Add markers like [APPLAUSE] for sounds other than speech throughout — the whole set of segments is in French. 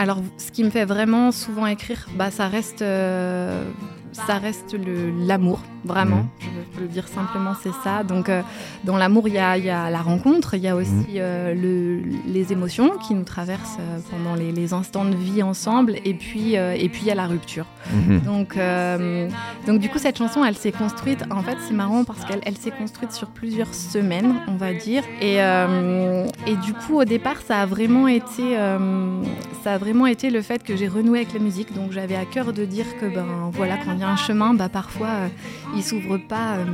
alors, ce qui me fait vraiment souvent écrire, bah, ça reste, euh, ça reste l'amour, vraiment. Mhm. Je peux le dire simplement, c'est ça. Donc, euh, dans l'amour, il y a, il y a la rencontre, il y a aussi Mhm. euh, le, les émotions qui nous traversent euh, pendant les, les instants de vie ensemble, et puis, et puis il y a la rupture. Mhm. Donc, donc du coup, cette chanson, elle s'est construite. En fait, c'est marrant parce qu'elle elle s'est construite sur plusieurs semaines, on va dire. Et, et du coup, au départ, ça a vraiment été, ça a vraiment été le fait que j'ai renoué avec la musique. Donc, j'avais à cœur de dire que ben voilà, quand il y a un chemin, bah parfois, il s'ouvre pas. euh,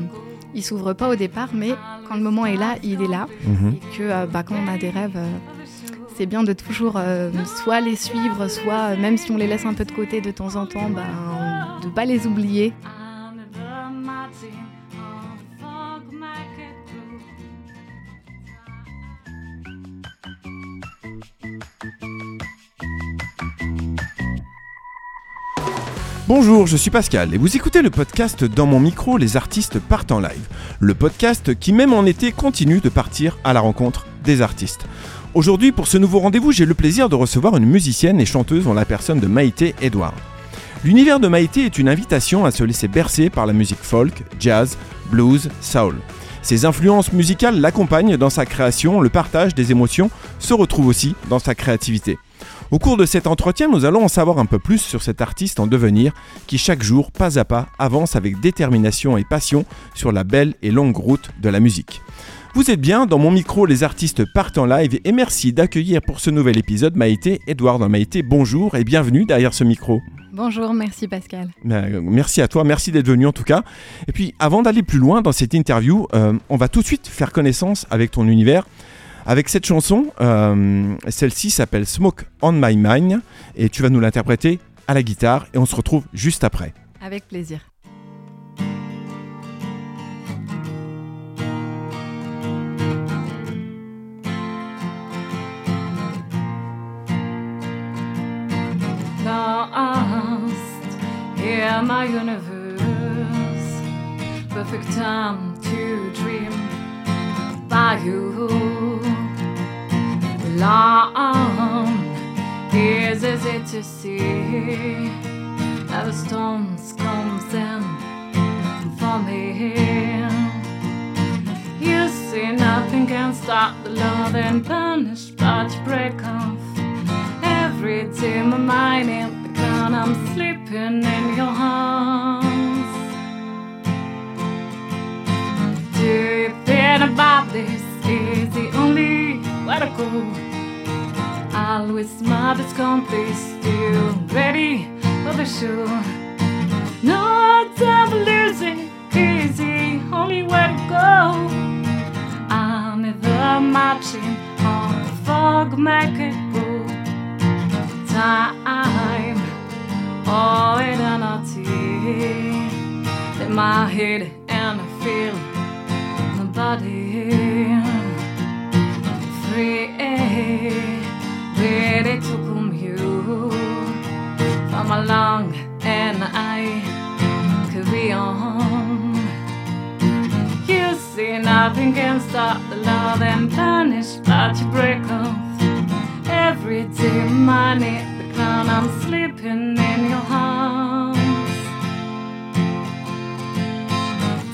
il s'ouvre pas au départ, mais quand le moment est là, il est là. Mhm. Et que euh, bah, quand on a des rêves, euh, c'est bien de toujours soit les suivre, soit même si on les laisse un peu de côté de temps en temps, bah, de pas les oublier. Bonjour, je suis Pascal et vous écoutez le podcast Dans mon micro, les artistes partent en live. Le podcast qui, même en été, continue de partir à la rencontre des artistes. Aujourd'hui, pour ce nouveau rendez-vous, j'ai le plaisir de recevoir une musicienne et chanteuse en la personne de Maïté Edouard. L'univers de Maïté est une invitation à se laisser bercer par la musique folk, jazz, blues, soul. Ses influences musicales l'accompagnent dans sa création, le partage des émotions se retrouve aussi dans sa créativité. Au cours de cet entretien, nous allons en savoir un peu plus sur cet artiste en devenir qui chaque jour, pas à pas, avance avec détermination et passion sur la belle et longue route de la musique. Vous êtes bien dans mon micro, les artistes partent en live et merci d'accueillir pour ce nouvel épisode Maïté, Edouard Maïté, bonjour et bienvenue derrière ce micro. Bonjour, merci Pascal. Euh, Merci à toi, merci d'être venu en tout cas. Et puis avant d'aller plus loin dans cette interview, euh, on va tout de suite faire connaissance avec ton univers. Avec cette chanson, euh, celle-ci s'appelle Smoke on My Mind et tu vas nous l'interpréter à la guitare et on se retrouve juste après. Avec plaisir. Lost in my universe, perfect time to dream by you. Long is easy to see that the storms comes in for me. You see, nothing can stop the love and punish, but you break off every day. My mind in the ground, I'm sleeping in your arms. Do you think about this? Is the only way to go? Always as complete, still ready for the show. No time for losing, the only way to go. I'm never marching on the fog market road. Time, all eternity. In my head and I feel my body see, nothing can stop the love and punish, but you break off every day. Money, the ground, I'm sleeping in your arms.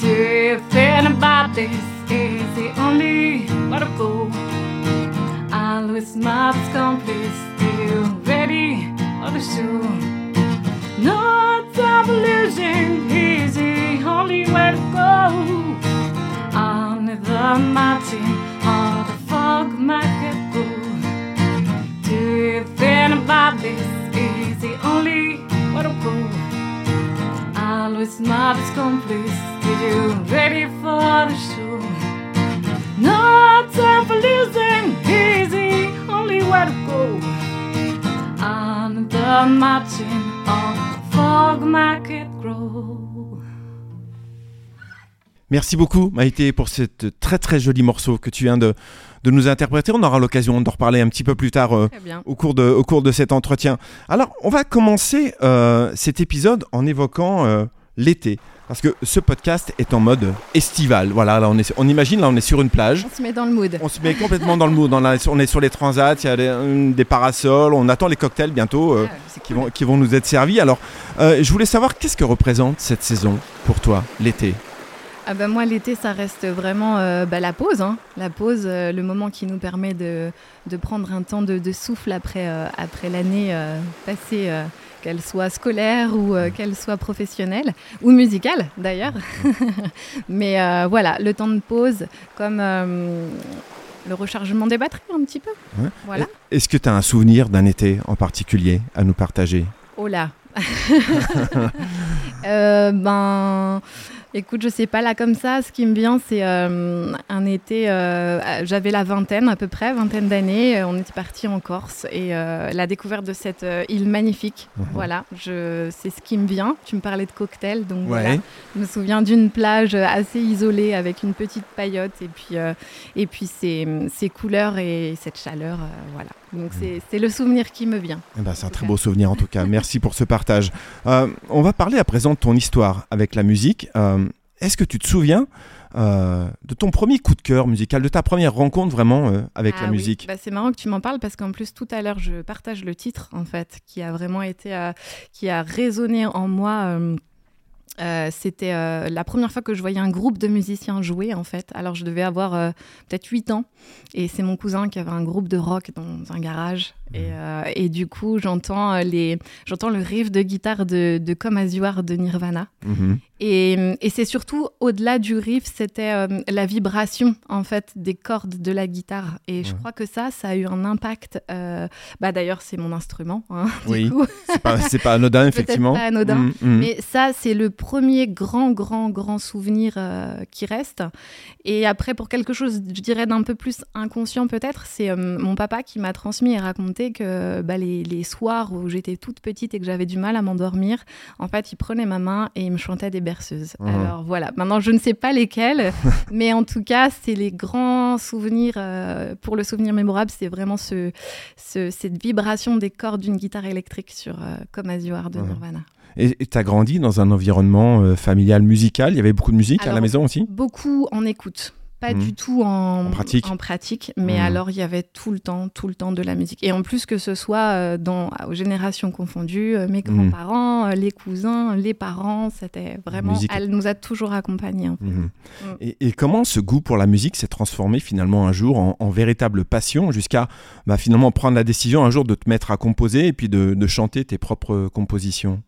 Do you think about this? Is the only way to go? Always my complete, still ready for the show. No time for losing, is the only way to go. On the mountain or the fog market road. Do you think about this? Is the only way to go. Always my complete, still ready for the show. No time for losing, is the only way to go. On the mountain or fog market road. Merci beaucoup Maïté pour cette très très joli morceau que tu viens de, de nous interpréter. On aura l'occasion d'en reparler un petit peu plus tard euh, au, cours de, au cours de cet entretien. Alors on va commencer euh, cet épisode en évoquant euh, l'été. Parce que ce podcast est en mode estival. Voilà, là on, est, on imagine, là on est sur une plage. On se met dans le mood. On se met complètement dans le mood. On, a- on est sur les transats, il y a des, des parasols, on attend les cocktails bientôt euh, Ah, qui, cool. vont, qui vont nous être servis. Alors, euh, je voulais savoir qu'est-ce que représente cette saison pour toi, l'été? Ah bah moi l'été ça reste vraiment euh, bah, la pause, hein. la pause, euh, le moment qui nous permet de, de prendre un temps de, de souffle après, euh, après l'année passée, qu'elle soit scolaire ou qu'elle soit professionnelle ou musicale d'ailleurs. [LAUGHS] Mais voilà, le temps de pause comme le rechargement des batteries un petit peu. Ouais. Voilà. Est-ce que tu as un souvenir d'un été en particulier à nous partager? Oh là [LAUGHS] Euh, Ben, écoute, je sais pas là comme ça. Ce qui me vient, c'est euh, un été. euh, J'avais la vingtaine à peu près, vingtaine d'années. euh, On était parti en Corse et euh, la découverte de cette euh, île magnifique. Mhm. Voilà, je, c'est ce qui me vient. Tu me parlais de cocktail, donc Ouais. voilà. Je me souviens d'une plage assez isolée avec une petite paillote et puis euh, et puis ces, ces couleurs et cette chaleur. euh, voilà. Donc c'est c'est le souvenir qui me vient. Eh ben, c'est un très beau souvenir en tout cas. [LAUGHS] Merci pour ce partage. Euh, on va parler à présent de ton histoire avec la musique. Euh, Est-ce que tu te souviens euh, de ton premier coup de cœur musical, de ta première rencontre vraiment euh, avec Ah la oui. musique Bah, c'est marrant que tu m'en parles parce qu'en plus tout à l'heure je partage le titre en fait qui a vraiment été euh, qui a résonné en moi. euh, c'était euh, la première fois que je voyais un groupe de musiciens jouer en fait. Alors je devais avoir euh, peut-être 8 ans et c'est mon cousin qui avait un groupe de rock dans un garage et, euh, et du coup j'entends euh, les j'entends le riff de guitare de, de Come As You Are de Nirvana Mhm. et, et c'est surtout au-delà du riff, c'était euh, la vibration en fait des cordes de la guitare. Et je crois que ça, ça a eu un impact. euh, bah d'ailleurs, c'est mon instrument. hein, [LAUGHS] du Oui. coup. C'est pas, c'est pas anodin, [LAUGHS] effectivement. pas anodin, Mhm, mhm. Mais ça, c'est le premier grand, grand, grand souvenir qui reste. Et après, pour quelque chose, je dirais, d'un peu plus inconscient peut-être, c'est mon papa qui m'a transmis et raconté que bah, les, les soirs où j'étais toute petite et que j'avais du mal à m'endormir, en fait, il prenait ma main et il me chantait des berceuses. Mhm. Alors voilà, maintenant, je ne sais pas lesquelles, [LAUGHS] mais en tout cas, c'est les grands souvenirs. euh, pour le souvenir mémorable, c'est vraiment ce, ce- cette vibration des cordes d'une guitare électrique sur euh, Comme As You Are de Mhm. Nirvana. Et tu as grandi dans un environnement euh, familial musical? Il y avait beaucoup de musique à la maison aussi? Beaucoup en écoute. Pas Mhm. du tout en, En pratique. en pratique, mais Mhm. alors il y avait tout le temps, tout le temps de la musique. Et en plus que ce soit euh, dans, aux générations confondues, euh, mes Mhm. grands-parents, euh, les cousins, les parents, c'était vraiment. musique. Elle nous a toujours accompagnés. en fait. Et, et comment ce goût pour la musique s'est transformé finalement un jour en, en véritable passion jusqu'à bah, finalement prendre la décision un jour de te mettre à composer et puis de, de chanter tes propres compositions?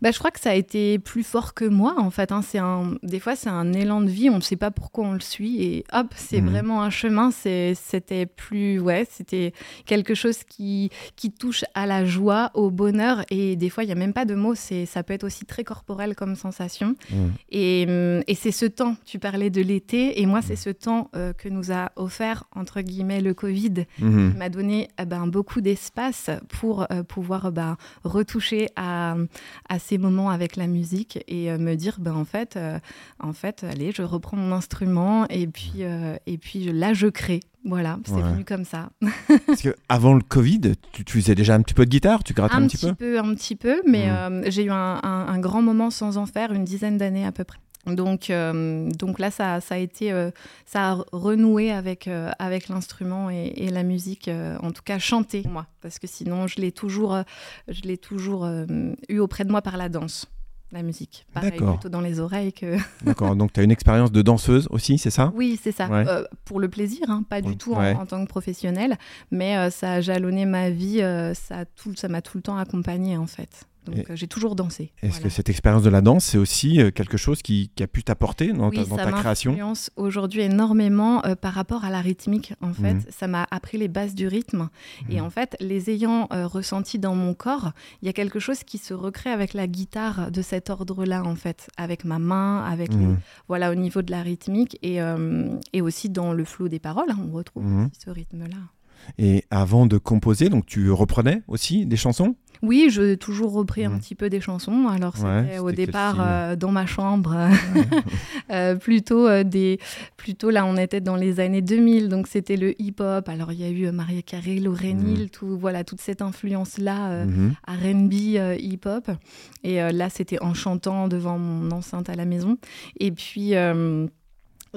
Bah, je crois que ça a été plus fort que moi, en fait. hein. C'est un, des fois, c'est un élan de vie, on ne sait pas pourquoi on le suit, et hop, c'est Mhm. vraiment un chemin. C'est- C'était plus, ouais, c'était quelque chose qui, qui touche à la joie, au bonheur, et des fois, il n'y a même pas de mots. C'est, ça peut être aussi très corporel comme sensation. Mhm. Et, et c'est ce temps, tu parlais de l'été, et moi, c'est ce temps euh, que nous a offert, entre guillemets, le Covid, Mhm. qui m'a donné eh ben, beaucoup d'espace pour euh, pouvoir ben, retoucher à, à ces moments avec la musique et euh, me dire ben, en fait euh, en fait allez je reprends mon instrument et puis euh, et puis là je crée. Voilà c'est Ouais. venu comme ça. [LAUGHS] Parce que avant le Covid, tu, tu faisais déjà un petit peu de guitare, tu grattais un, un petit peu? un petit peu mais euh, j'ai eu un, un- un grand moment sans en faire une dizaine d'années à peu près donc, euh, donc là, ça, ça a été, euh, ça a renoué avec, euh, avec l'instrument et, et la musique, en tout cas chanter, moi, parce que sinon, je l'ai toujours, je l'ai toujours eu auprès de moi par la danse, la musique. Pareil, D'accord. plutôt dans les oreilles que. [LAUGHS] D'accord, donc tu as une expérience de danseuse aussi, c'est ça? Oui, c'est ça. Ouais. Pour le plaisir, hein, pas du tout en, ouais. en tant que professionnel, mais ça a jalonné ma vie, ça a tout, ça m'a tout le temps accompagnée en fait. Donc euh, j'ai toujours dansé. Est-ce Voilà. que cette expérience de la danse, c'est aussi euh, quelque chose qui, qui a pu t'apporter dans, ta, Oui, dans ça ta création? aujourd'hui énormément euh, par rapport à la rythmique. En fait, Mhm. ça m'a appris les bases du rythme. Et Mhm. en fait, les ayant euh, ressentis dans mon corps, il y a quelque chose qui se recrée avec la guitare de cet ordre-là, en fait, avec ma main, avec les- Mhm. voilà, au niveau de la rythmique et, euh, et aussi dans le flot des paroles. hein, on retrouve aussi ce rythme-là. Et avant de composer, donc tu reprenais aussi des chansons? Oui, j'ai toujours repris un Mhm. petit peu des chansons. Alors c'était Ouais, au départ euh, dans ma chambre, [LAUGHS] euh, plutôt euh, des, plutôt là on était dans les années 2000, donc c'était le hip-hop. Alors il y a eu Maria Carey, Lauryn Mhm. Hill, tout voilà toute cette influence là. Mhm. R&B hip-hop. Et là, c'était en chantant devant mon enceinte à la maison. Et puis,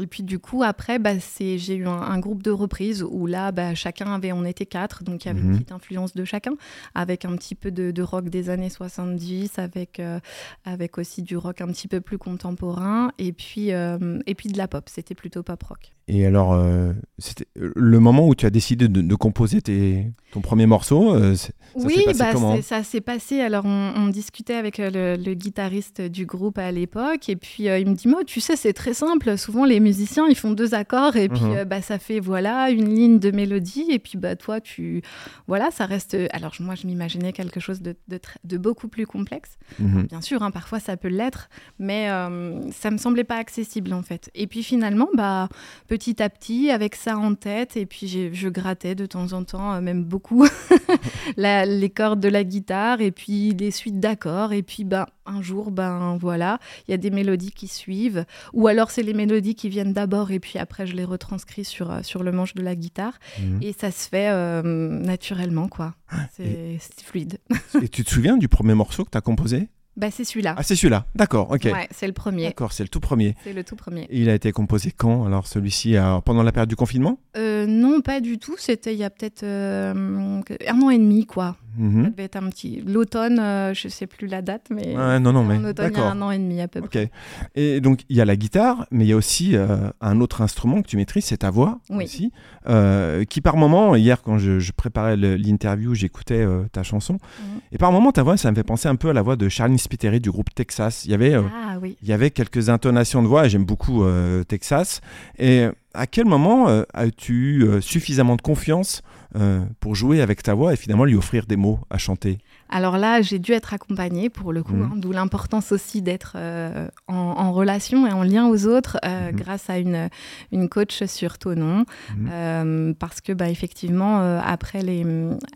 et puis du coup, après, bah, j'ai eu un, un groupe de reprises où là, bah, chacun avait, on était quatre, donc il y avait Mhm. une petite influence de chacun, avec un petit peu de, de rock des années 70, avec, euh, avec aussi du rock un petit peu plus contemporain, et puis, euh, et puis de la pop. C'était plutôt pop rock. Et alors, euh, c'était le moment où tu as décidé de, de composer tes, ton premier morceau. euh, c'est- Ça s'est oui, passé bah, comment ça s'est passé. Alors, on, on discutait avec le, le guitariste du groupe à l'époque, et puis euh, il me dit Moi, tu sais, c'est très simple. Souvent, les musiciens, ils font deux accords, et puis Mhm. euh, bah, ça fait voilà une ligne de mélodie, et puis bah toi, tu voilà, ça reste. Alors, moi, je m'imaginais quelque chose de, de, beaucoup plus complexe. Mhm. Bien sûr, hein, parfois ça peut l'être, mais euh, ça me semblait pas accessible en fait. Et puis finalement, bah, petit à petit, avec ça en tête, et puis je grattais de temps en temps, euh, même beaucoup, [LAUGHS] la- les cordes de la guitare, et puis des suites d'accords, et puis bah, un jour, ben voilà, il y a des mélodies qui suivent, ou alors c'est les mélodies qui viennent d'abord, et puis après je les retranscris sur, euh, sur le manche de la guitare, Mhm. et ça se fait euh, naturellement, quoi. C'est c'est fluide. [LAUGHS] Et tu te souviens du premier morceau que tu as composé? Bah, c'est celui-là. Ah, c'est celui-là. D'accord, ok. Ouais, c'est le premier. D'accord, c'est le tout premier. C'est le tout premier. Et il a été composé quand Alors celui-ci, euh, pendant la période du confinement? Euh, non, pas du tout. C'était il y a peut-être euh, un an et demi, quoi. Ça Mhm. devait être un petit. L'automne, euh, je sais plus la date, mais. Ouais, non, non, mais En automne, il y a un an et demi à peu Ok. près. Et donc, il y a la guitare, mais il y a aussi euh, un autre instrument que tu maîtrises, c'est ta voix Oui. aussi. euh, qui par moment, hier, quand je, je préparais l'interview, j'écoutais ta chanson. Mhm. Et par moment, ta voix, ça me fait penser un peu à la voix de Charlene Spiteri du groupe Texas. Il y avait, Ah oui. il y avait quelques intonations de voix, et j'aime beaucoup Texas. Et à quel moment euh, as-tu eu euh, suffisamment de confiance euh, pour jouer avec ta voix et finalement lui offrir des mots à chanter? Alors là, j'ai dû être accompagnée pour le coup, Mhm. hein, d'où l'importance aussi d'être euh, en, en relation et en lien aux autres euh, Mhm. grâce à une, une coach sur Tonon. Mhm. Euh, parce que bah, effectivement, après, les,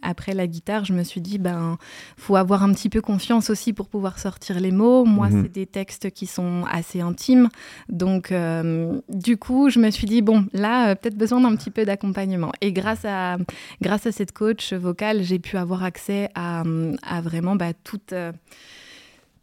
après la guitare, je me suis dit, ben, faut avoir un petit peu confiance aussi pour pouvoir sortir les mots. Moi, c'est des textes qui sont assez intimes. Donc, du coup, je me suis dit, bon, là, peut-être besoin d'un petit peu d'accompagnement. Et grâce à, grâce à cette coach vocale, j'ai pu avoir accès à, à vraiment bah, toute.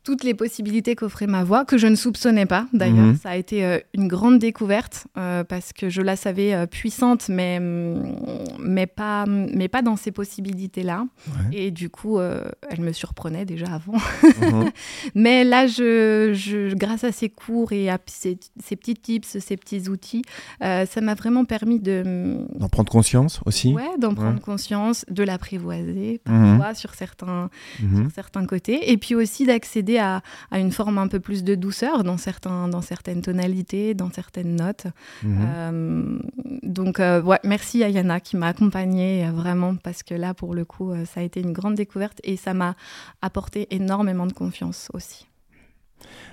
Toutes les possibilités qu'offrait ma voix, que je ne soupçonnais pas d'ailleurs. Mhm. Ça a été euh, une grande découverte euh, parce que je la savais euh, puissante, mais, hum, mais, pas, mais pas dans ces possibilités-là. Ouais. Et du coup, elle me surprenait déjà avant. Mhm. [LAUGHS] Mais là, je, je- grâce à ces cours et à ces, ces petits tips, ces petits outils, ça m'a vraiment permis de, D'en prendre conscience aussi ouais, d'en prendre conscience, de l'apprivoiser Mhm. parfois sur certains, sur certains côtés, et puis aussi d'accéder à, à une forme un peu plus de douceur dans, certains, dans certaines tonalités, dans certaines notes. Mhm. Euh, donc, euh, ouais, merci à Yana qui m'a accompagnée euh, vraiment, parce que là, pour le coup, ça a été une grande découverte et ça m'a apporté énormément de confiance aussi.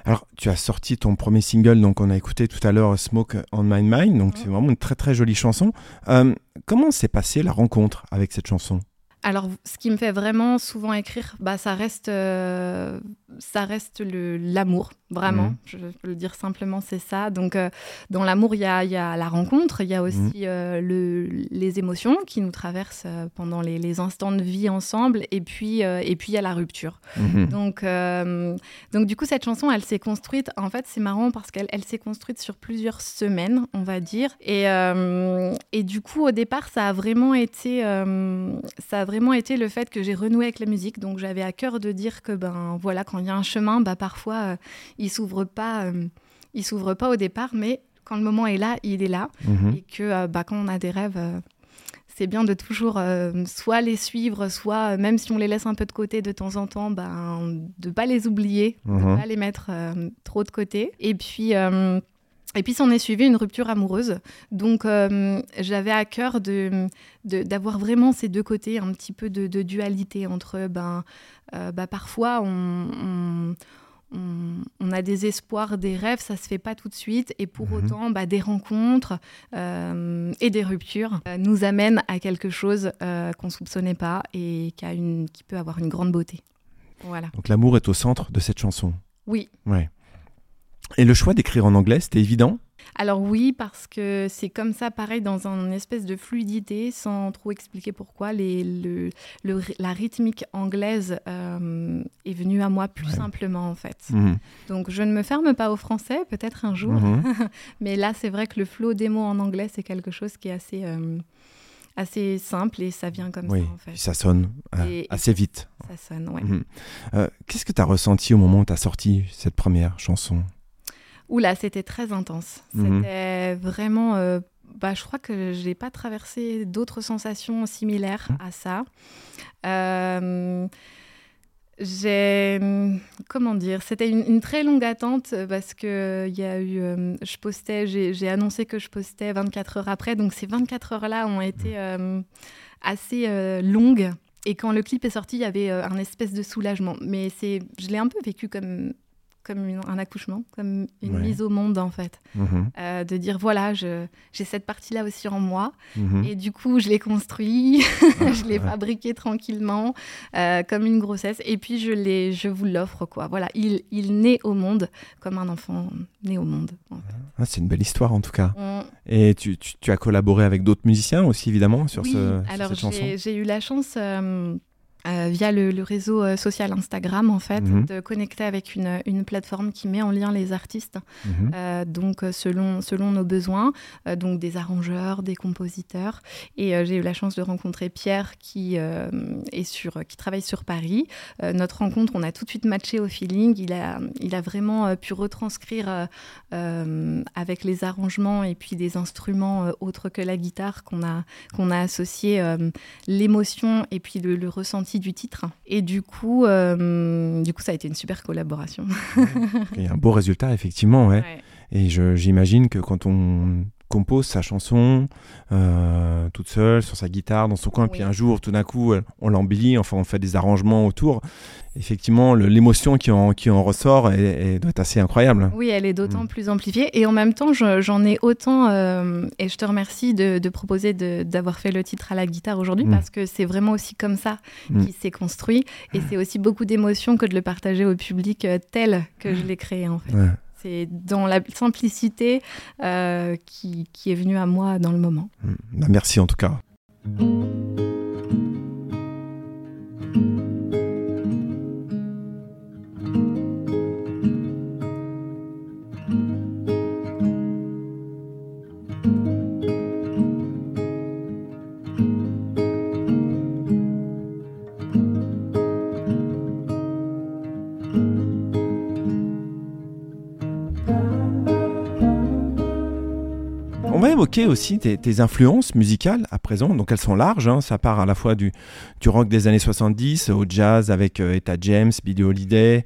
Alors, tu as sorti ton premier single, donc on a écouté tout à l'heure Smoke on My Mind, donc c'est vraiment une très très jolie chanson. Euh, comment s'est passée la rencontre avec cette chanson? Alors, ce qui me fait vraiment souvent écrire, bah, ça reste, euh, ça reste l'amour, vraiment. Mhm. Je peux le dire simplement, c'est ça. Donc, euh, dans l'amour, il y a, y a la rencontre, il y a aussi Mhm. euh, le, les émotions qui nous traversent euh, pendant les, les instants de vie ensemble, et puis, euh, et puis il y a la rupture. Mhm. Donc, euh, donc du coup, cette chanson, elle s'est construite. En fait, c'est marrant parce qu'elle elle s'est construite sur plusieurs semaines, on va dire. Et, euh, et du coup, au départ, ça a vraiment été, euh, ça a vraiment été le fait que j'ai renoué avec la musique. Donc, j'avais à cœur de dire que ben voilà, quand il y a un chemin, bah parfois, euh, il s'ouvre pas, euh, il s'ouvre pas au départ, mais quand le moment est là, il est là Mhm. et que euh, bah, quand on a des rêves, euh, c'est bien de toujours soit les suivre, soit même si on les laisse un peu de côté de temps en temps, ben, de pas les oublier, de Mhm. pas les mettre trop de côté. Et puis. et puis s'en est suivi une rupture amoureuse. Donc euh, j'avais à cœur de de- d'avoir vraiment ces deux côtés, un petit peu de, de dualité entre ben, euh, bah, parfois on, on- on, on a des espoirs, des rêves, ça se fait pas tout de suite. Et pour Mhm. autant, bah, des rencontres euh, et des ruptures euh, nous amènent à quelque chose euh, qu'on soupçonnait pas et qui, a une, qui peut avoir une grande beauté. Voilà. Donc l'amour est au centre de cette chanson. Oui. Ouais. Et le choix d'écrire en anglais, c'était évident? Alors oui, parce que c'est comme ça, pareil, dans un espèce de fluidité, sans trop expliquer pourquoi. Les, le, le- la rythmique anglaise euh, est venue à moi plus Ouais. simplement, en fait. Mhm. Donc je ne me ferme pas au français, peut-être un jour. Mhm. [LAUGHS] Mais là, c'est vrai que le flow des mots en anglais, c'est quelque chose qui est assez, euh, assez simple et ça vient comme Oui, ça, en fait. ça sonne euh, assez vite. Ça sonne, ouais. Mhm. Qu'est-ce que tu as ressenti au moment où tu as sorti cette première chanson? Oula, c'était très intense. Mhm. C'était vraiment. euh, bah, je crois que je n'ai pas traversé d'autres sensations similaires Mhm. à ça. Euh, j'ai. Comment dire C'était une, une très longue attente euh, parce que il y a eu. euh, je postais, j'ai annoncé que je postais 24 heures après. Donc ces 24 heures-là ont été euh, assez euh, longues. Et quand le clip est sorti, il y avait euh, un espèce de soulagement. Mais c'est, je l'ai un peu vécu comme, comme une- un accouchement, comme une Ouais. mise au monde en fait. Mhm. Euh, de dire voilà, j'ai cette partie-là aussi en moi. Mhm. Et du coup, je l'ai construit, [LAUGHS] je l'ai fabriqué tranquillement, euh, comme une grossesse. Et puis, je, l'ai, je vous l'offre, quoi. Voilà, il, il naît au monde comme un enfant né au monde. en fait. Ah, c'est une belle histoire en tout cas. On- Et tu, tu- tu as collaboré avec d'autres musiciens aussi évidemment sur, oui, ce, sur alors cette chanson? j'ai, j'ai eu la chance... euh, euh, via le, le réseau euh, social Instagram, en fait, Mhm. de connecter avec une, une plateforme qui met en lien les artistes Mhm. Euh, donc selon, selon nos besoins, donc des arrangeurs, des compositeurs. Et j'ai eu la chance de rencontrer Pierre qui, est sur, qui travaille sur Paris. Notre rencontre, on a tout de suite matché au feeling. Il a, il a vraiment pu retranscrire avec les arrangements et puis des instruments autres que la guitare qu'on a, qu'on a associé l'émotion et puis le, le ressenti du titre. Et du coup, euh, du coup, ça a été une super collaboration. [LAUGHS] Il y a un beau résultat effectivement, ouais. Ouais. Et j'imagine que quand on compose sa chanson euh, toute seule sur sa guitare dans son coin, Oui. puis un jour tout d'un coup on l'embellit, enfin on fait des arrangements autour. Effectivement, l'émotion qui en, qui en ressort est, doit être assez incroyable. Oui, elle est d'autant Mm. plus amplifiée. Et en même temps, je- j'en ai autant. euh, et je te remercie de, de proposer de- d'avoir fait le titre à la guitare aujourd'hui Mm. parce que c'est vraiment aussi comme ça Mm. qu'il s'est construit. Et c'est aussi beaucoup d'émotions que de le partager au public euh, tel que je l'ai créé en fait. Ouais. C'est dans la simplicité euh, qui, est venue à moi dans le moment. Mm. Bah, merci en tout cas. Évoquer aussi tes, influences musicales à présent. Donc elles sont larges. hein. Ça part à la fois du, du rock des années 70 au jazz avec euh, Etta James, Billie Holiday.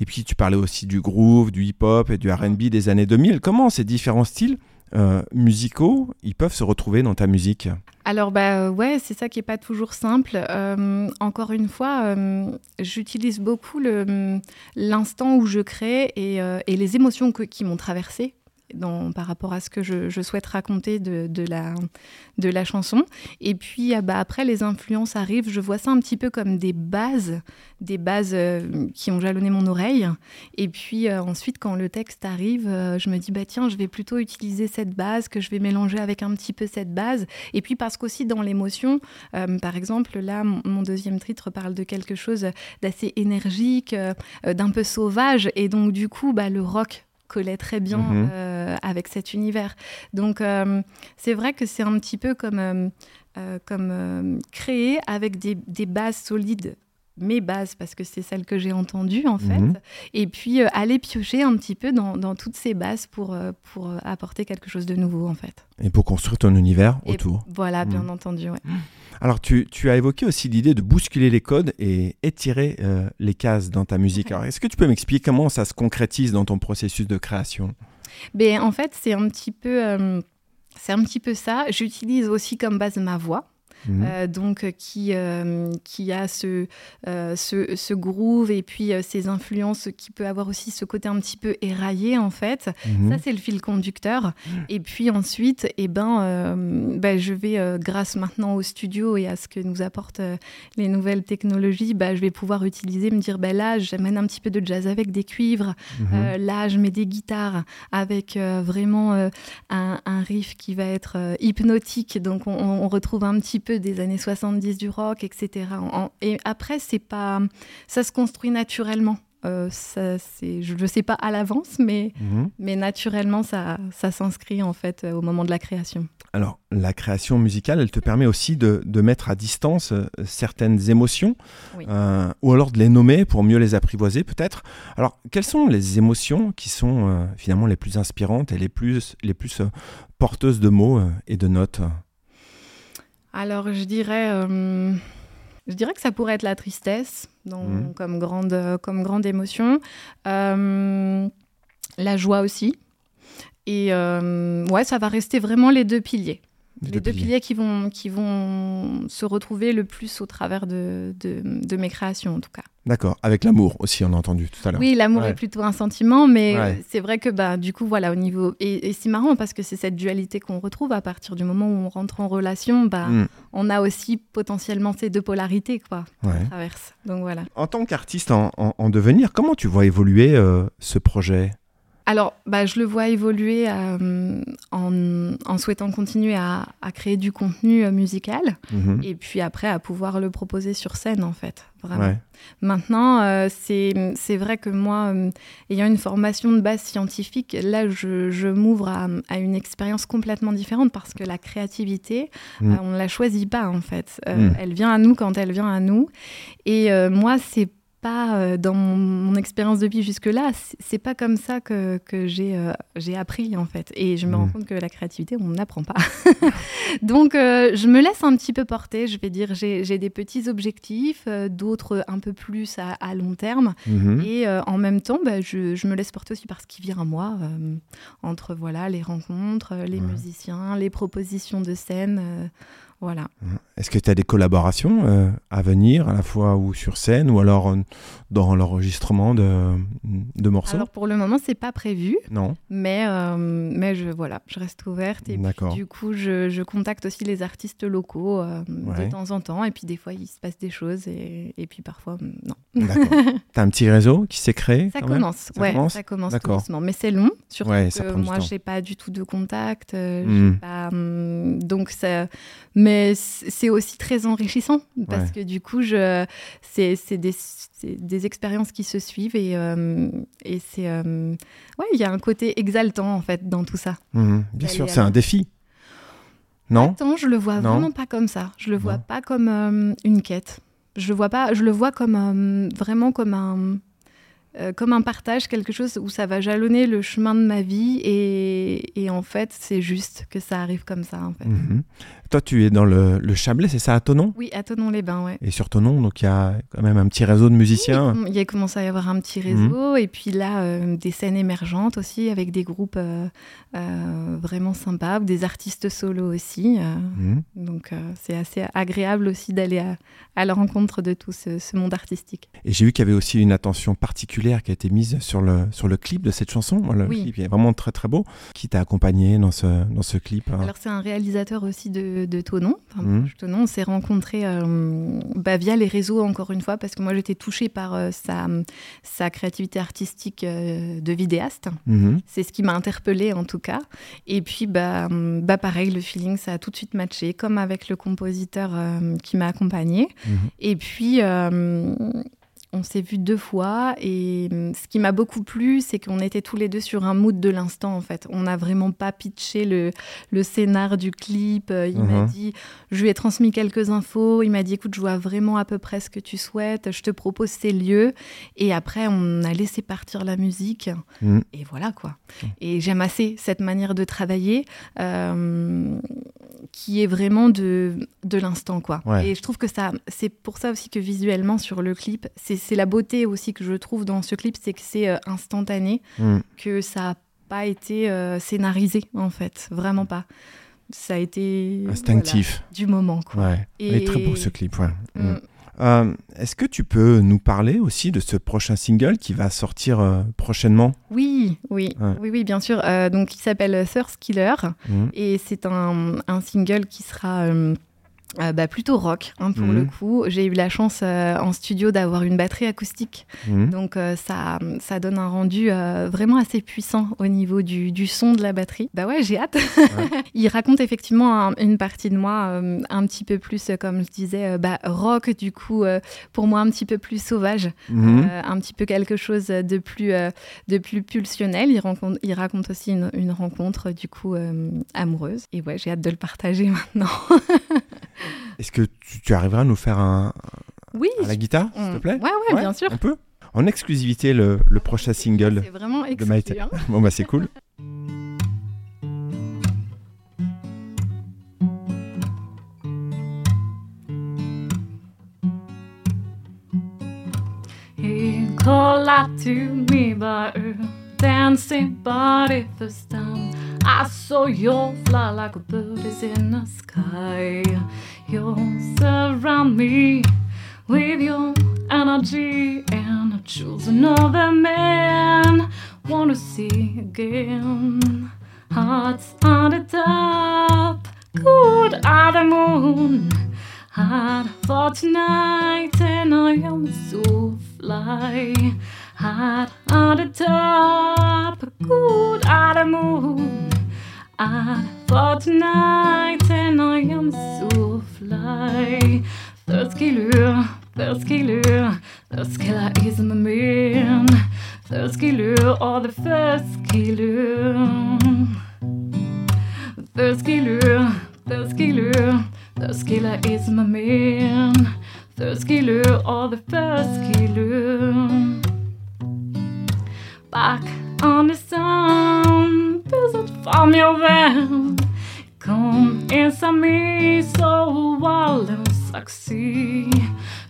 Et puis tu parlais aussi du groove, du hip-hop et du R&B des années 2000. Comment ces différents styles euh, musicaux, ils peuvent se retrouver dans ta musique? Alors bah ouais, c'est ça qui est pas toujours simple. Euh, encore une fois, euh, j'utilise beaucoup l'instant où je crée et, les émotions qui m'ont traversée par rapport à ce que je, souhaite raconter de, la, de la chanson. Et puis euh, bah, après, les influences arrivent. Je vois ça un petit peu comme des bases, des bases euh, qui ont jalonné mon oreille. Et puis euh, ensuite, quand le texte arrive, euh, je me dis, bah tiens, je vais plutôt utiliser cette base que je vais mélanger avec un petit peu cette base. Et puis parce qu'aussi dans l'émotion, par exemple, là, mon, deuxième titre parle de quelque chose d'assez énergique, d'un peu sauvage. Et donc du coup, bah, le rock collait très bien Mhm. euh, avec cet univers. Donc euh, c'est vrai que c'est un petit peu comme, euh, comme créer avec des, des bases solides mes bases parce que c'est celles que j'ai entendues en fait Mhm. et puis euh, aller piocher un petit peu dans, dans toutes ces bases pour, euh, pour euh, apporter quelque chose de nouveau en fait et pour construire ton univers Et autour. voilà bien Mhm. entendu ouais. Alors tu, tu as évoqué aussi l'idée de bousculer les codes et étirer euh, les cases dans ta musique. Alors est-ce que tu peux m'expliquer comment ça se concrétise dans ton processus de création? Mais en fait, c'est un petit peu, euh, c'est un petit peu ça. J'utilise aussi comme base ma voix. Mhm. euh, donc euh, qui, euh, qui a ce, euh, ce, ce groove et puis ces influences qui peut avoir aussi ce côté un petit peu éraillé en fait. Mhm. Ça, c'est le fil conducteur. Et puis ensuite, eh ben, ben, je vais, grâce maintenant au studio et à ce que nous apportent les nouvelles technologies, bah, je vais pouvoir utiliser, me dire, ben là, j'amène un petit peu de jazz avec des cuivres. Mhm. Là, je mets des guitares avec vraiment un, un riff qui va être hypnotique. Donc, on, on retrouve un petit peu des années 70 du rock, etc. En- et après, c'est pas, ça se construit naturellement. Euh, ça, je ne sais pas à l'avance, mais Mhm. mais naturellement, ça, ça s'inscrit en fait euh, au moment de la création. Alors, la création musicale, elle te permet aussi de, de mettre à distance euh, certaines émotions, Oui. euh, ou alors de les nommer pour mieux les apprivoiser peut-être. Alors, quelles sont les émotions qui sont finalement les plus inspirantes et les plus, les plus porteuses de mots et de notes? Alors, je dirais, euh, je dirais que ça pourrait être la tristesse dans- Mhm. comme, grande, euh, comme grande émotion. Euh, la joie aussi. Et euh, ouais, ça va rester vraiment les deux piliers. Les, deux piliers, qui, vont, qui vont se retrouver le plus au travers de, de, de mes créations, en tout cas. D'accord, avec l'amour aussi, on a entendu tout à l'heure. Oui, l'amour Ouais. est plutôt un sentiment, mais Ouais. c'est vrai que bah, du coup, voilà, au niveau. Et, et c'est marrant parce que c'est cette dualité qu'on retrouve à partir du moment où on rentre en relation, bah, Mm, on a aussi potentiellement ces deux polarités, quoi, ouais. qui traversent. Donc voilà. En tant qu'artiste en, en- en devenir, comment tu vois évoluer euh, ce projet? Alors, bah, je le vois évoluer euh, en, en souhaitant continuer à, à créer du contenu euh, musical Mhm. et puis après à pouvoir le proposer sur scène, en fait. Vraiment. Ouais. Maintenant, euh, c'est vrai que moi, ayant une formation de base scientifique, là, je, je m'ouvre à, à une expérience complètement différente parce que la créativité, Mm. on ne la choisit pas en fait. Mm. Elle vient à nous quand elle vient à nous. Et moi, c'est pas euh, dans mon, mon expérience de vie jusque-là, c'est- pas comme ça que, que j'ai euh, j'ai appris en fait. Et je me Mm. rends compte que la créativité, on n'apprend pas. [LAUGHS] Donc, euh, je me laisse un petit peu porter. Je vais dire, j'ai des petits objectifs, euh, d'autres un peu plus à, à long terme. Mhm. Et en même temps, bah, je, je me laisse porter aussi par ce qui vient à moi, entre voilà, les rencontres, les musiciens, les propositions de scène. Voilà. Est-ce que tu as des collaborations euh, à venir, à la fois ou sur scène, ou alors euh, dans l'enregistrement de, de morceaux? Alors pour le moment, c'est pas prévu, Non mais, euh, mais je, voilà, je reste ouverte. Et puis, du coup, je, je contacte aussi les artistes locaux Ouais. de temps en temps. Et puis des fois, il se passe des choses. Et, et puis parfois, non. D'accord. [LAUGHS] tu as un petit réseau qui s'est créé Ça quand même? commence, Ça ouais, commence? ça commence tout doucement. Mais c'est long, surtout Ouais, que moi, j'ai pas du tout de contact. Hmm. pas, hum, donc ça, mais c- c'est aussi très enrichissant parce Ouais. que du coup, je, c'est, c'est des, des expériences qui se suivent et, euh, et c'est, euh, ouais, il y a un côté exaltant en fait dans tout ça. Mhm, Bien sûr, est c'est un défi. Non? Attends, je le vois Non. vraiment pas comme ça. Je le vois Non. pas comme euh, une quête. Je le vois pas. Je le vois comme vraiment comme un euh, comme un partage, quelque chose où ça va jalonner le chemin de ma vie et, et en fait c'est juste que ça arrive comme ça en fait. Mhm. Toi, tu es dans le, le Chablais, c'est ça, à Tonon? Oui, à Tonon-les-Bains, ouais. Et sur Tonon, donc il y a quand même un petit réseau de musiciens. Il y a commencé à y avoir un petit Mhm. réseau et puis là euh, des scènes émergentes aussi avec des groupes euh, euh, vraiment sympas, des artistes solo aussi. Mhm. donc c'est assez agréable aussi d'aller à, à la rencontre de tout ce, ce monde artistique. Et j'ai vu qu'il y avait aussi une attention particulière qui a été mise sur le, sur le clip de cette chanson. Le Oui. clip est vraiment très très beau. Qui t'a accompagné dans ce, dans ce clip hein? Alors c'est un réalisateur aussi de, de Tonon. Enfin, Tonon, on s'est rencontrés euh, bah, via les réseaux encore une fois parce que moi j'étais touchée par euh, sa, sa créativité artistique euh, de vidéaste. Mhm. C'est ce qui m'a interpellée en tout cas. Et puis bah, bah pareil, le feeling ça a tout de suite matché, comme avec le compositeur qui m'a accompagnée. Mhm. Et puis, on s'est vu deux fois. Et hum, ce qui m'a beaucoup plu, c'est qu'on était tous les deux sur un mood de l'instant, en fait. On n'a vraiment pas pitché le, le scénar du clip. Euh, Il m'a Mhm. dit, je lui ai transmis quelques infos. Il m'a dit, écoute, je vois vraiment à peu près ce que tu souhaites. Je te propose ces lieux. Et après, on a laissé partir la musique. Mhm. Et voilà, quoi. Et j'aime assez cette manière de travailler. euh, qui est vraiment de, de l'instant quoi. Ouais. Et je trouve que ça, c'est pour ça aussi que visuellement sur le clip, c'est c'est la beauté aussi que je trouve dans ce clip, c'est que c'est euh, instantané, Mhm. que ça n'a pas été euh, scénarisé en fait, vraiment pas. ça a été Instinctif. voilà, du moment. Quoi. Ouais. Il est très beau Et- ce clip. Ouais. Mm. Mm. Euh, Est-ce que tu peux nous parler aussi de ce prochain single qui va sortir euh, prochainement? Oui, oui, Ouais. oui, oui, bien sûr. Donc, il s'appelle Thirst Killer Mm. et c'est un, un single qui sera euh, bah, plutôt rock hein, pour Mhm. le coup. J'ai eu la chance euh, en studio d'avoir une batterie acoustique, Mm. donc euh, ça, ça donne un rendu vraiment assez puissant au niveau du, du son de la batterie. Bah ouais, j'ai hâte. [LAUGHS] il raconte effectivement un- une partie de moi un petit peu plus, comme je disais, bah, rock du coup, pour moi un petit peu plus sauvage. Mhm. Un petit peu quelque chose de plus, de plus pulsionnel. Il, rencontre, il raconte aussi une, une rencontre du coup amoureuse. Et ouais, j'ai hâte de le partager [LAUGHS] maintenant. Est-ce que tu, tu arriveras à nous faire un Oui. à la guitare, s'il te on- plaît? Ouais, ouais, bien sûr. On peut? En exclusivité le, le prochain single. C'est vraiment de Maïté. excellent. Bon bah c'est cool. He called out to me by a dancing body first time. I saw you fly like a bird is in the sky. You surround me with your energy, and I choose another man. Want to see again. Hearts on the top, good on the moon. Hard for tonight, and I am so fly. Hard on the top, good on the moon. Hard for tonight, and I am so fly. Thirst killer, thirst killer, thirst killer is my man. Thirst killer, or the first killer. Thirst killer, thirst killer, thirst killer is my man. Thirst killer, or the first killer. Back on the sun, om come vän me. So i sovvalens axi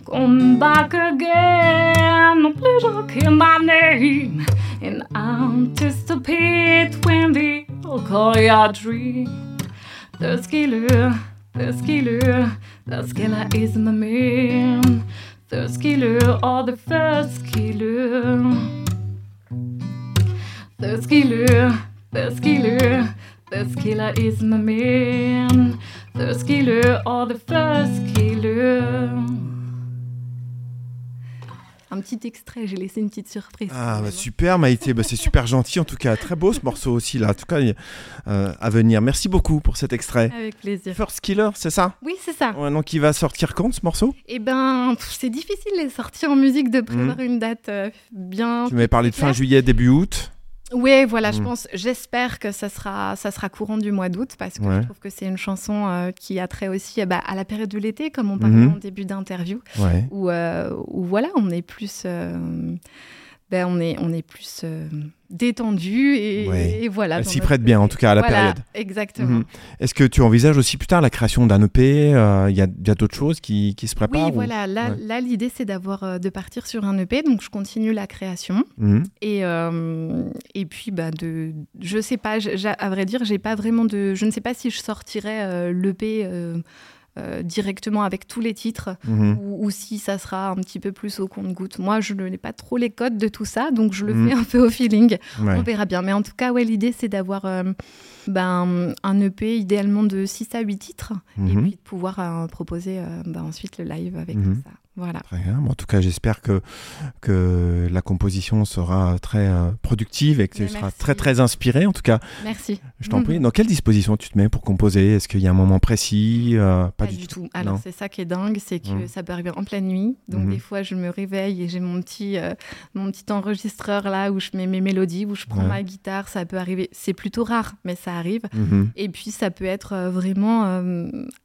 Come back again, no please don't kill my name. And I'm too stupid when they all call you dream. The skiller, the skiller, the skiller is my name. The skiller or the first killer. The skiller. First killer. The skiller, the skiller, the skiller is my man. The skiller or the first killer. Un petit extrait, j'ai laissé une petite surprise. Ah bah, super Maïté, bah, c'est super gentil en tout cas, très beau ce morceau aussi là, en tout cas euh, à venir. Merci beaucoup pour cet extrait. Avec plaisir. First Killer, c'est ça? Oui, c'est ça. Ouais, Donc il va sortir quand ce morceau? Eh ben, c'est difficile les sorties en musique de prévoir une date euh, bien. Tu m'avais parlé de fin juillet, début août. Oui, voilà, je Mm. pense, j'espère que ça sera, ça sera courant du mois d'août parce que Ouais. je trouve que c'est une chanson euh, qui a trait aussi euh, bah, à la période de l'été, comme on parlait Mhm. en début d'interview, Ouais. où, euh, où voilà, on est plus, euh, ben, on est, on est plus euh, détendu et, Ouais. et voilà. Elle s'y prête bien, en tout cas, à la Voilà, période. Exactement. Mhm. Est-ce que tu envisages aussi plus tard la création d'un EP euh, Il y a, a d'autres choses qui, qui se préparent Oui, ou- voilà. Là, Ouais. là l'idée, c'est d'avoir, euh, de partir sur un EP, donc je continue la création. Mhm. Et, euh, et puis, bah, de, je sais pas, à vrai dire, j'ai pas vraiment de. Je ne sais pas si je sortirai l'EP euh, directement avec tous les titres Mhm. ou, ou si ça sera un petit peu plus au compte-goutte. Moi, je n'ai pas trop les codes de tout ça, donc je le Mhm. fais un peu au feeling. Ouais. On verra bien. Mais en tout cas, ouais, l'idée, c'est d'avoir euh, ben, un EP idéalement de 6 à 8 titres et Mhm. puis de pouvoir euh, proposer ben, ensuite le live avec tout ça. Voilà. Très bien. Bon, en tout cas, j'espère que, que la composition sera très euh, productive et que tu seras très très inspiré. En tout cas, Merci. je t'en [LAUGHS] prie. Dans quelle disposition tu te mets pour composer? Est-ce qu'il y a un moment précis euh, Pas, du tout? Alors c'est ça qui est dingue, c'est que Mhm. ça peut arriver en pleine nuit. Donc Mhm. des fois je me réveille et j'ai mon petit euh, mon petit enregistreur là où je mets mes mélodies, où je prends Ouais. ma guitare. Ça peut arriver. C'est plutôt rare, mais ça arrive. Mhm. Et puis ça peut être vraiment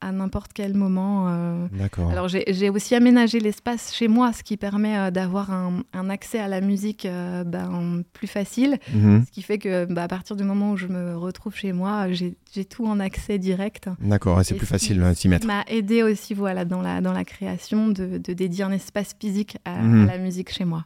à n'importe quel moment. D'accord. Alors j'ai aussi aménagé l'espace chez moi, ce qui permet euh, d'avoir un, un accès à la musique euh, ben, plus facile. Mhm. Ce qui fait que bah, à partir du moment où je me retrouve chez moi, j'ai tout en accès direct. D'accord. c'est plus facile euh, de s'y mettre. m'a aidé aussi voilà, dans, la, dans la création de, de dédier un espace physique à, Mhm. à la musique chez moi.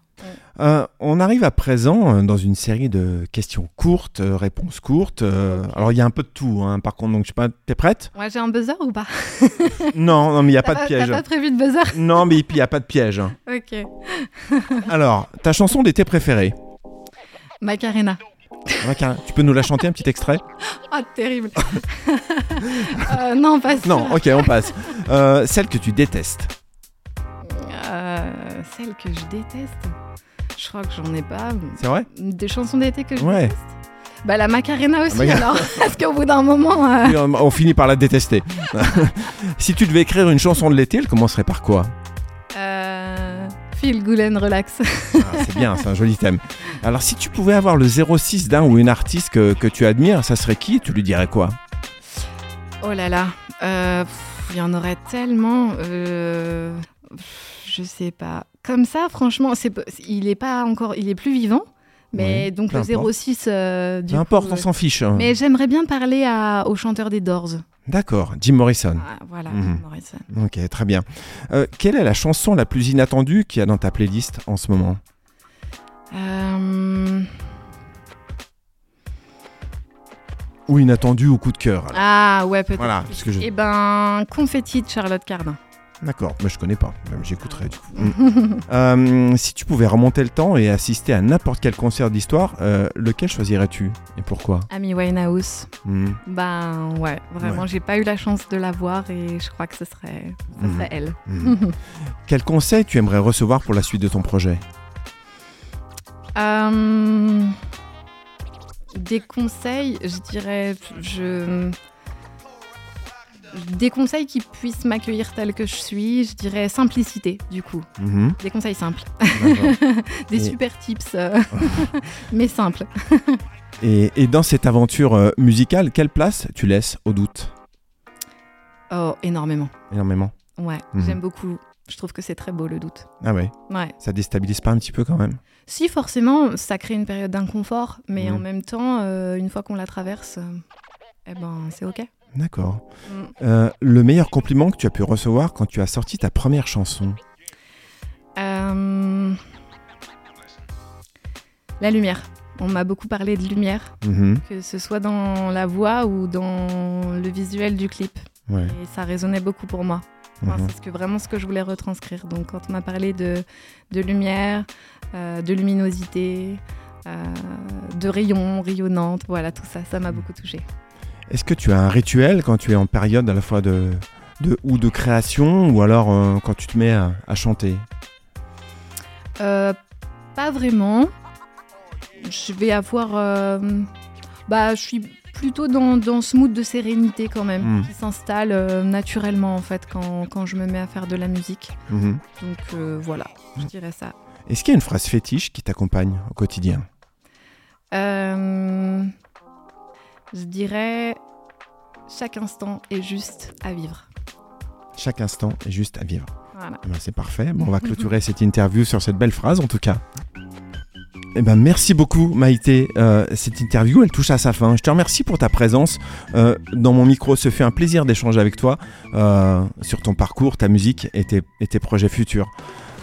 Euh, on arrive à présent euh, dans une série de questions courtes, euh, réponses courtes. euh, alors il y a un peu de tout, hein, par contre, donc je sais pas, t'es prête? Ouais, j'ai un buzzer ou pas? [LAUGHS] Non, non, mais il n'y a pas de piège. T'as pas prévu de buzzer? Non, mais il n'y a pas de piège. Ok. [LAUGHS] Alors, ta chanson d'été préférée? Macarena. Macarena, Tu peux nous la chanter un petit extrait? [LAUGHS] Ah, terrible. Euh, non, pas ça. Non, ok, on passe. Celle que tu détestes celle que je déteste? Je crois que j'en ai pas. C'est vrai Des chansons d'été que je Ouais. déteste. Bah la Macarena aussi Maca- alors. [LAUGHS] Parce qu'au bout d'un moment. euh, Oui, on, on finit par la détester. [LAUGHS] si tu devais écrire une chanson de l'été, elle commencerait par quoi? Euh, good and relax. Ah, C'est bien, c'est un joli thème. Alors, si tu pouvais avoir le 06 d'un ou une artiste que, que tu admires, ça serait qui? Tu lui dirais quoi? Oh là là. Euh, Il y en aurait tellement. euh, pff, Je sais pas. Comme ça, franchement, il est pas encore. Il est plus vivant. Mais Oui, donc le importe. 06. euh, du Peu importe, coup, on euh, s'en fiche. hein. Mais j'aimerais bien parler à, au chanteur des Doors. D'accord, Jim Morrison. Ah, voilà, Mhm. Morrison. Ok, très bien. Euh, quelle est la chanson la plus inattendue qu'il y a dans ta playlist en ce moment? Euh, Ou inattendue ou coup de cœur alors. Ah ouais, peut-être. Voilà, parce que je... Eh ben, Confetti de Charlotte Cardin. D'accord, mais je connais pas. Même J'écouterai du coup. Mm. Euh, si tu pouvais remonter le temps et assister à n'importe quel concert d'histoire, euh, lequel choisirais-tu et pourquoi? Amy Winehouse. Mm. Ben ouais, vraiment, Ouais. j'ai pas eu la chance de la voir et je crois que ce serait, ce Mhm. serait elle. Mm. [LAUGHS] Quel conseil tu aimerais recevoir pour la suite de ton projet? Euh, des conseils, je dirais, je... Des conseils qui puissent m'accueillir tel que je suis, je dirais simplicité, du coup. Mhm. Des conseils simples. [LAUGHS] Des Et- super tips, euh, [LAUGHS] [LAUGHS] mais simples. et, et dans cette aventure euh, musicale, quelle place tu laisses au doute? Oh, énormément. Énormément. Ouais, Mhm. j'aime beaucoup. Je trouve que c'est très beau le doute. Ah ouais, Ouais. ça déstabilise pas un petit peu quand même? Si, forcément, ça crée une période d'inconfort, mais Mhm. en même temps, euh, une fois qu'on la traverse, euh, eh ben, c'est OK. D'accord. Mm. Euh, le meilleur compliment que tu as pu recevoir quand tu as sorti ta première chanson Euh, La lumière. On m'a beaucoup parlé de lumière, Mhm. que ce soit dans la voix ou dans le visuel du clip. Ouais. Et ça résonnait beaucoup pour moi. Enfin, Mhm. C'est ce que, vraiment ce que je voulais retranscrire. Donc quand on m'a parlé de, de lumière, euh, de luminosité, euh, de rayons rayonnantes, voilà, tout ça, ça m'a Mhm. beaucoup touchée. Est-ce que tu as un rituel quand tu es en période à la fois de, de ou de création ou alors euh, quand tu te mets à, à chanter? Euh, pas vraiment. Je vais avoir. euh, bah, je suis plutôt dans, dans ce mood de sérénité quand même, Mm. qui s'installe euh, naturellement en fait quand, quand je me mets à faire de la musique. Mhm. Donc voilà, je Mm. dirais ça. Est-ce qu'il y a une phrase fétiche qui t'accompagne au quotidien? Euh, je dirais. Chaque instant est juste à vivre. Chaque instant est juste à vivre. Voilà. Eh ben, c'est parfait. Bon, on va [LAUGHS] clôturer cette interview sur cette belle phrase en tout cas. Eh ben, merci beaucoup Maïté. Euh, cette interview, elle touche à sa fin. Je te remercie pour ta présence euh, dans mon micro. Ce fait un plaisir d'échanger avec toi euh, sur ton parcours, ta musique et tes, et tes projets futurs.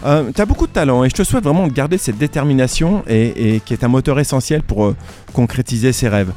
Euh, tu as beaucoup de talent et je te souhaite vraiment de garder cette détermination et, et qui est un moteur essentiel pour euh, concrétiser ses rêves.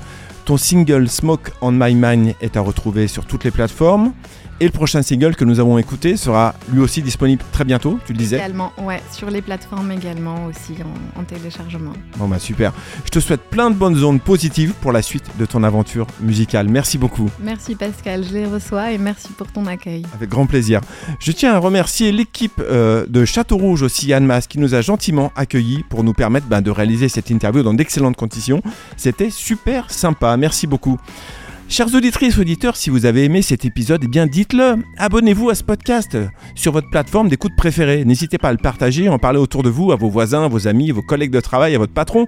Ton single Smoke on My Mind est à retrouver sur toutes les plateformes. Et le prochain single que nous avons écouté sera lui aussi disponible très bientôt, tu le disais. Également, ouais, sur les plateformes également aussi en, en téléchargement. Bon bah super. Je te souhaite plein de bonnes ondes positives pour la suite de ton aventure musicale. Merci beaucoup. Merci Pascal, je les reçois et merci pour ton accueil. Avec grand plaisir. Je tiens à remercier l'équipe euh, de Château Rouge aussi, Yann Mas, qui nous a gentiment accueillis pour nous permettre ben, de réaliser cette interview dans d'excellentes conditions. C'était super sympa. Merci beaucoup. Chers auditrices, auditeurs, si vous avez aimé cet épisode, eh bien dites-le. Abonnez-vous à ce podcast sur votre plateforme d'écoute préférée. N'hésitez pas à le partager, en parler autour de vous, à vos voisins, vos amis, vos collègues de travail, à votre patron.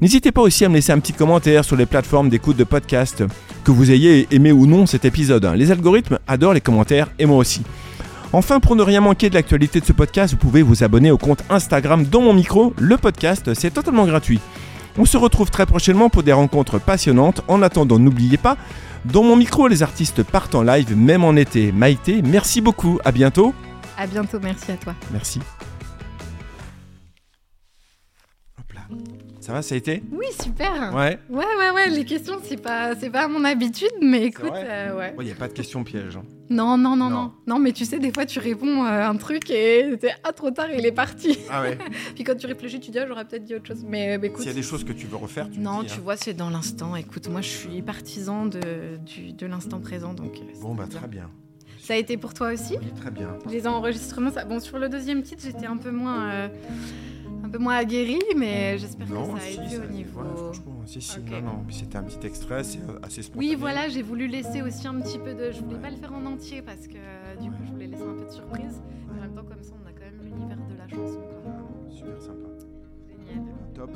N'hésitez pas aussi à me laisser un petit commentaire sur les plateformes d'écoute de podcast, que vous ayez aimé ou non cet épisode. Les algorithmes adorent les commentaires et moi aussi. Enfin, pour ne rien manquer de l'actualité de ce podcast, vous pouvez vous abonner au compte Instagram dans mon micro. Le podcast, c'est totalement gratuit. On se retrouve très prochainement pour des rencontres passionnantes. En attendant, n'oubliez pas, dans mon micro, les artistes partent en live, même en été. Maïté, merci beaucoup. À bientôt. À bientôt, merci à toi. Merci. Ça va, ça a été Oui, super. Ouais. Ouais, ouais, ouais. Les questions, c'est pas, c'est pas à mon habitude, mais écoute, euh, ouais. Il n'y a pas de question piège. hein. Non, non, non, Non. non, non. mais tu sais, des fois, tu réponds euh, un truc et c'est ah trop tard, il est parti. Ah ouais [LAUGHS] Puis quand tu réfléchis, tu dis ah, j'aurais peut-être dit autre chose. Mais euh, bah, écoute. S'il y a des choses que tu veux refaire, tu me Non, dis, tu hein. vois, c'est dans l'instant. Écoute, moi, je suis partisan de, du, de l'instant présent, donc. Bon, bah bien. très bien. Ça a été pour toi aussi Oui, très bien. Les enregistrements, ça... bon, sur le deuxième titre, j'étais un peu moins, euh, un peu moins aguerri, mais mmh. j'espère que ça a aidé au niveau. Si, si, non, c'était un petit extrait, c'est assez spontané. Oui, voilà, j'ai voulu laisser aussi un petit peu de. Je voulais pas le faire en entier parce que euh, du coup, je voulais laisser un peu de surprise. En même temps, comme ça, on a quand même l'univers de la chanson. Super sympa. Génial. Top.